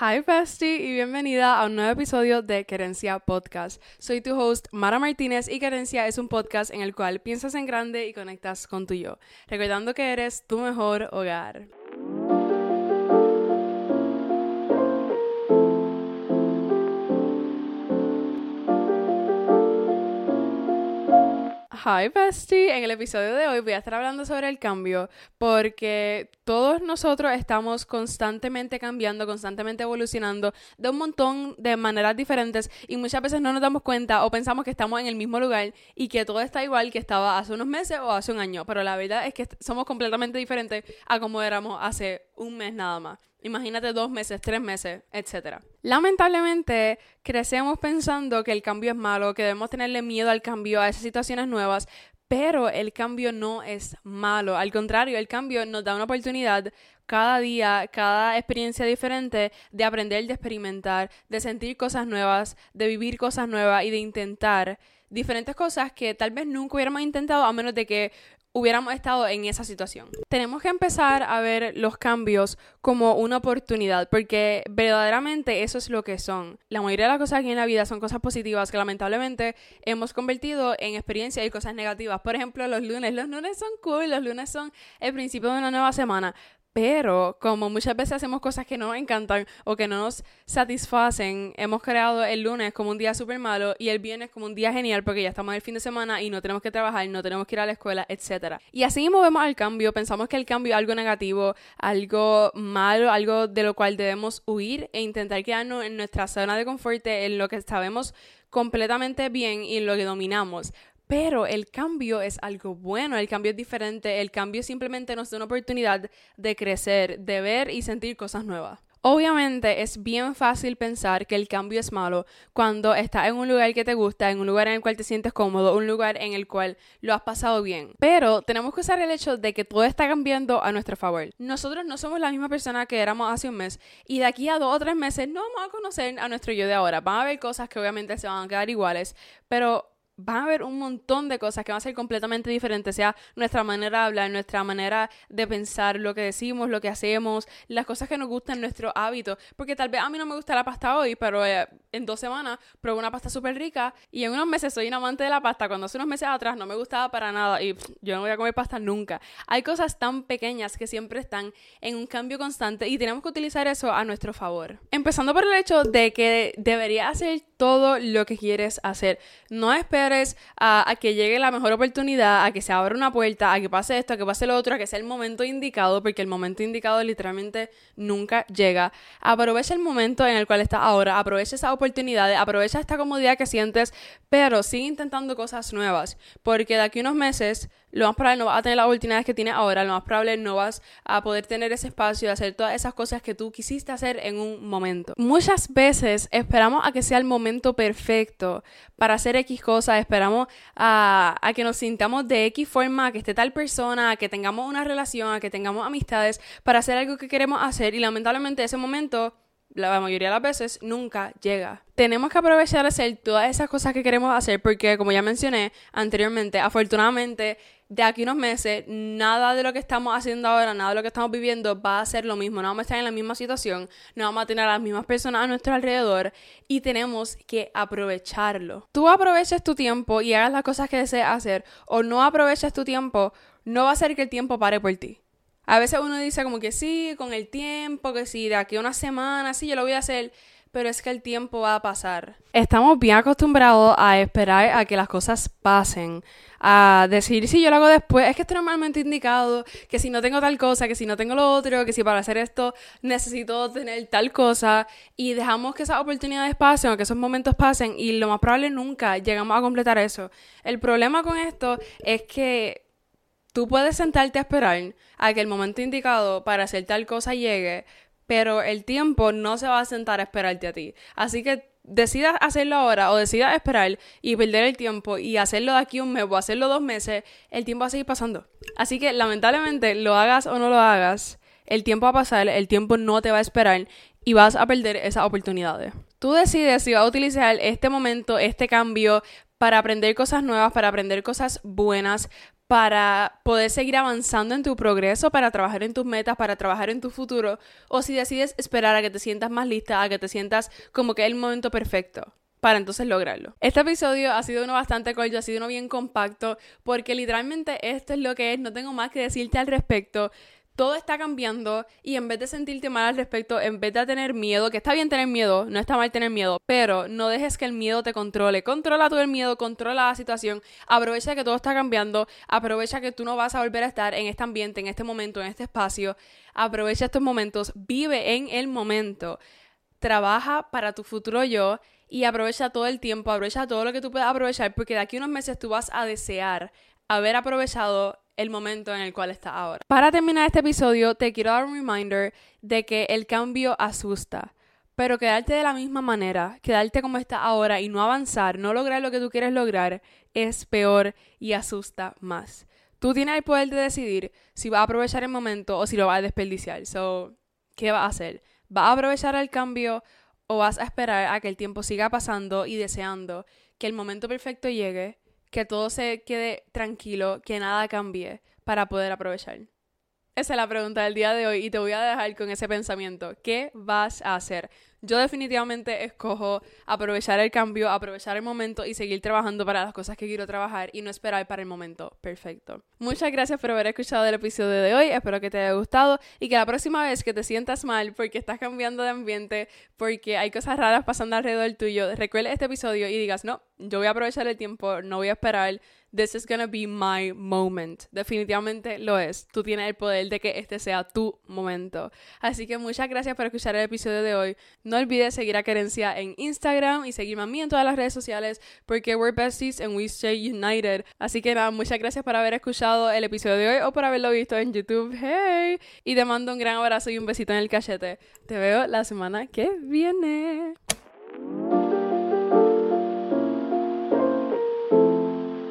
Hi Bestie y bienvenida a un nuevo episodio de Querencia Podcast. Soy tu host Mara Martínez y Querencia es un podcast en el cual piensas en grande y conectas con tu yo, recordando que eres tu mejor hogar. Hi Bestie, en el episodio de hoy voy a estar hablando sobre el cambio porque todos nosotros estamos constantemente cambiando, constantemente evolucionando de un montón de maneras diferentes y muchas veces no nos damos cuenta o pensamos que estamos en el mismo lugar y que todo está igual que estaba hace unos meses o hace un año, pero la verdad es que somos completamente diferentes a como éramos hace un mes nada más. Imagínate dos meses, tres meses, etc. Lamentablemente, crecemos pensando que el cambio es malo, que debemos tenerle miedo al cambio, a esas situaciones nuevas, pero el cambio no es malo. Al contrario, el cambio nos da una oportunidad cada día, cada experiencia diferente de aprender, de experimentar, de sentir cosas nuevas, de vivir cosas nuevas y de intentar diferentes cosas que tal vez nunca hubiéramos intentado a menos de que hubiéramos estado en esa situación. Tenemos que empezar a ver los cambios como una oportunidad, porque verdaderamente eso es lo que son. La mayoría de las cosas aquí en la vida son cosas positivas que lamentablemente hemos convertido en experiencias y cosas negativas. Por ejemplo, los lunes. Los lunes son cool, los lunes son el principio de una nueva semana, pero como muchas veces hacemos cosas que no nos encantan o que no nos satisfacen, hemos creado el lunes como un día súper malo y el viernes como un día genial porque ya estamos el fin de semana y no tenemos que trabajar, no tenemos que ir a la escuela, etc. Y así movemos al cambio, pensamos que el cambio es algo negativo, algo malo, algo de lo cual debemos huir e intentar quedarnos en nuestra zona de confort, en lo que sabemos completamente bien y en lo que dominamos. Pero el cambio es algo bueno, el cambio es diferente, el cambio simplemente nos da una oportunidad de crecer, de ver y sentir cosas nuevas. Obviamente es bien fácil pensar que el cambio es malo cuando estás en un lugar que te gusta, en un lugar en el cual te sientes cómodo, un lugar en el cual lo has pasado bien. Pero tenemos que usar el hecho de que todo está cambiando a nuestro favor. Nosotros no somos la misma persona que éramos hace un mes y de aquí a dos o tres meses no vamos a conocer a nuestro yo de ahora. Van a haber cosas que obviamente se van a quedar iguales, pero van a haber un montón de cosas que van a ser completamente diferentes, sea nuestra manera de hablar, nuestra manera de pensar, lo que decimos, lo que hacemos, las cosas que nos gustan, nuestro hábito. Porque tal vez a mí no me gusta la pasta hoy, pero eh, en dos semanas probé una pasta súper rica y en unos meses soy un amante de la pasta. Cuando hace unos meses atrás no me gustaba para nada y yo no voy a comer pasta nunca. Hay cosas tan pequeñas que siempre están en un cambio constante y tenemos que utilizar eso a nuestro favor. Empezando por el hecho de que debería hacer todo lo que quieres hacer. No esperes a, que llegue la mejor oportunidad, a que se abra una puerta, a que pase esto, a que pase lo otro, a que sea el momento indicado, porque el momento indicado literalmente nunca llega. Aprovecha el momento en el cual estás ahora, aprovecha esa oportunidad, aprovecha esta comodidad que sientes, pero sigue intentando cosas nuevas, porque de aquí a unos meses lo más probable no vas a tener las oportunidades que tienes ahora, lo más probable no vas a poder tener ese espacio de hacer todas esas cosas que tú quisiste hacer en un momento. Muchas veces esperamos a que sea el momento perfecto para hacer X cosas, esperamos a, que nos sintamos de X forma, a que esté tal persona, a que tengamos una relación, a que tengamos amistades para hacer algo que queremos hacer y lamentablemente ese momento la mayoría de las veces nunca llega. Tenemos que aprovechar de hacer todas esas cosas que queremos hacer porque, como ya mencioné anteriormente, afortunadamente, de aquí unos meses, nada de lo que estamos haciendo ahora, nada de lo que estamos viviendo va a ser lo mismo. No vamos a estar en la misma situación, no vamos a tener a las mismas personas a nuestro alrededor y tenemos que aprovecharlo. Tú aproveches tu tiempo y hagas las cosas que deseas hacer o no aproveches tu tiempo, no va a ser que el tiempo pare por ti. A veces uno dice como que sí, con el tiempo, que sí, de aquí a una semana, sí, yo lo voy a hacer, pero es que el tiempo va a pasar. Estamos bien acostumbrados a esperar a que las cosas pasen, a decir, sí, yo lo hago después, es que está normalmente indicado, que si no tengo tal cosa, que si no tengo lo otro, que si para hacer esto necesito tener tal cosa, y dejamos que esas oportunidades pasen o que esos momentos pasen, y lo más probable nunca llegamos a completar eso. El problema con esto es que Tú puedes sentarte a esperar a que el momento indicado para hacer tal cosa llegue, pero el tiempo no se va a sentar a esperarte a ti. Así que decidas hacerlo ahora o decidas esperar y perder el tiempo y hacerlo de aquí un mes o hacerlo dos meses, el tiempo va a seguir pasando. Así que lamentablemente lo hagas o no lo hagas, el tiempo va a pasar, el tiempo no te va a esperar y vas a perder esas oportunidades. Tú decides si vas a utilizar este momento, este cambio para aprender cosas nuevas, para aprender cosas buenas, para poder seguir avanzando en tu progreso, para trabajar en tus metas, para trabajar en tu futuro, o si decides esperar a que te sientas más lista, a que te sientas como que es el momento perfecto para entonces lograrlo. Este episodio ha sido uno bastante corto, ha sido uno bien compacto, porque literalmente esto es lo que es, no tengo más que decirte al respecto todo está cambiando y en vez de sentirte mal al respecto, en vez de tener miedo, que está bien tener miedo, no está mal tener miedo, pero no dejes que el miedo te controle. Controla tú el miedo, controla la situación, aprovecha que todo está cambiando, aprovecha que tú no vas a volver a estar en este ambiente, en este momento, en este espacio. Aprovecha estos momentos, vive en el momento. Trabaja para tu futuro yo y aprovecha todo el tiempo, aprovecha todo lo que tú puedas aprovechar porque de aquí a unos meses tú vas a desear haber aprovechado el momento en el cual está ahora. Para terminar este episodio, te quiero dar un reminder de que el cambio asusta. Pero quedarte de la misma manera, quedarte como está ahora y no avanzar, no lograr lo que tú quieres lograr, es peor y asusta más. Tú tienes el poder de decidir si vas a aprovechar el momento o si lo vas a desperdiciar. So, ¿qué vas a hacer? ¿Vas a aprovechar el cambio o vas a esperar a que el tiempo siga pasando y deseando que el momento perfecto llegue que todo se quede tranquilo, que nada cambie para poder aprovechar. Esa es la pregunta del día de hoy y te voy a dejar con ese pensamiento. ¿Qué vas a hacer? Yo definitivamente escojo aprovechar el cambio, aprovechar el momento y seguir trabajando para las cosas que quiero trabajar y no esperar para el momento perfecto. Muchas gracias por haber escuchado el episodio de hoy, espero que te haya gustado y que la próxima vez que te sientas mal porque estás cambiando de ambiente, porque hay cosas raras pasando alrededor tuyo, recuerde este episodio y digas, no, yo voy a aprovechar el tiempo, no voy a esperar this is gonna be my moment. Definitivamente lo es. Tú tienes el poder de que este sea tu momento. Así que muchas gracias por escuchar el episodio de hoy. No olvides seguir a Querencia en Instagram y seguirme a mí en todas las redes sociales porque we're besties and we stay united. Así que nada, muchas gracias por haber escuchado el episodio de hoy o por haberlo visto en YouTube. Hey! Y te mando un gran abrazo y un besito en el cachete. Te veo la semana que viene.